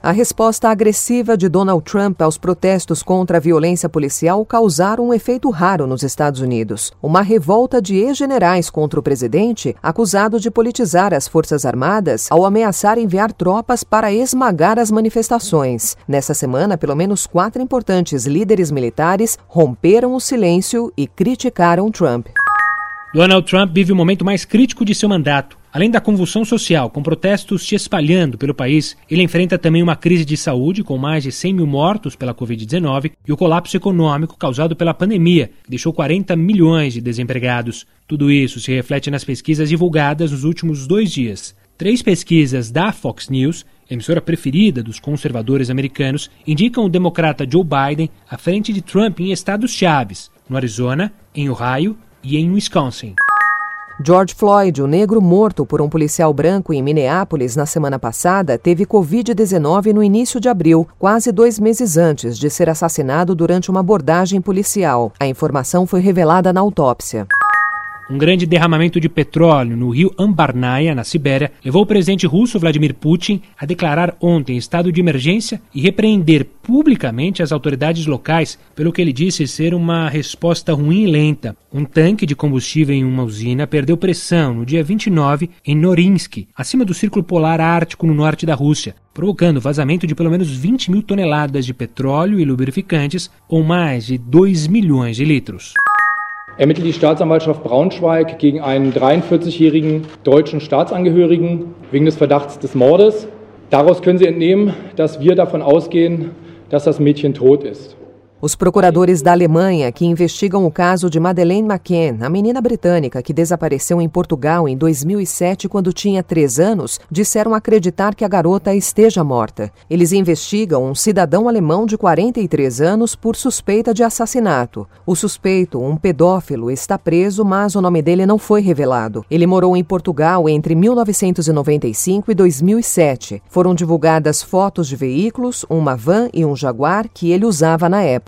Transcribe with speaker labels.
Speaker 1: A resposta agressiva de Donald Trump aos protestos contra a violência policial causaram um efeito raro nos Estados Unidos. Uma revolta de ex-generais contra o presidente, acusado de politizar as Forças Armadas ao ameaçar enviar tropas para esmagar as manifestações. Nessa semana, pelo menos quatro importantes líderes militares romperam o silêncio e criticaram Trump.
Speaker 2: Donald Trump vive o momento mais crítico de seu mandato. Além da convulsão social, com protestos se espalhando pelo país, ele enfrenta também uma crise de saúde, com mais de 100 mil mortos pela Covid-19, e o colapso econômico causado pela pandemia, que deixou 40 milhões de desempregados. Tudo isso se reflete nas pesquisas divulgadas nos últimos dois dias. Três pesquisas da Fox News, emissora preferida dos conservadores americanos, indicam o democrata Joe Biden à frente de Trump em estados chaves, no Arizona, em Ohio e em Wisconsin.
Speaker 1: George Floyd, o negro morto por um policial branco em Minneapolis na semana passada, teve Covid-19 no início de abril, quase dois meses antes de ser assassinado durante uma abordagem policial. A informação foi revelada na autópsia.
Speaker 2: Um grande derramamento de petróleo no rio Ambarnaya, na Sibéria, levou o presidente russo Vladimir Putin a declarar ontem estado de emergência e repreender publicamente as autoridades locais pelo que ele disse ser uma resposta ruim e lenta. Um tanque de combustível em uma usina perdeu pressão no dia 29 em Norinsk, acima do Círculo Polar Ártico no norte da Rússia, provocando vazamento de pelo menos 20 mil toneladas de petróleo e lubrificantes, ou mais de 2 milhões de litros.
Speaker 3: Ermittelt die Staatsanwaltschaft Braunschweig gegen einen 43-jährigen deutschen Staatsangehörigen wegen des Verdachts des Mordes. Daraus können Sie entnehmen, dass wir davon ausgehen, dass das Mädchen tot ist.
Speaker 1: Os procuradores da Alemanha que investigam o caso de Madeleine McCann, a menina britânica que desapareceu em Portugal em 2007 quando tinha três anos, disseram acreditar que a garota esteja morta. Eles investigam um cidadão alemão de 43 anos por suspeita de assassinato. O suspeito, um pedófilo, está preso, mas o nome dele não foi revelado. Ele morou em Portugal entre 1995 e 2007. Foram divulgadas fotos de veículos, uma van e um jaguar que ele usava na época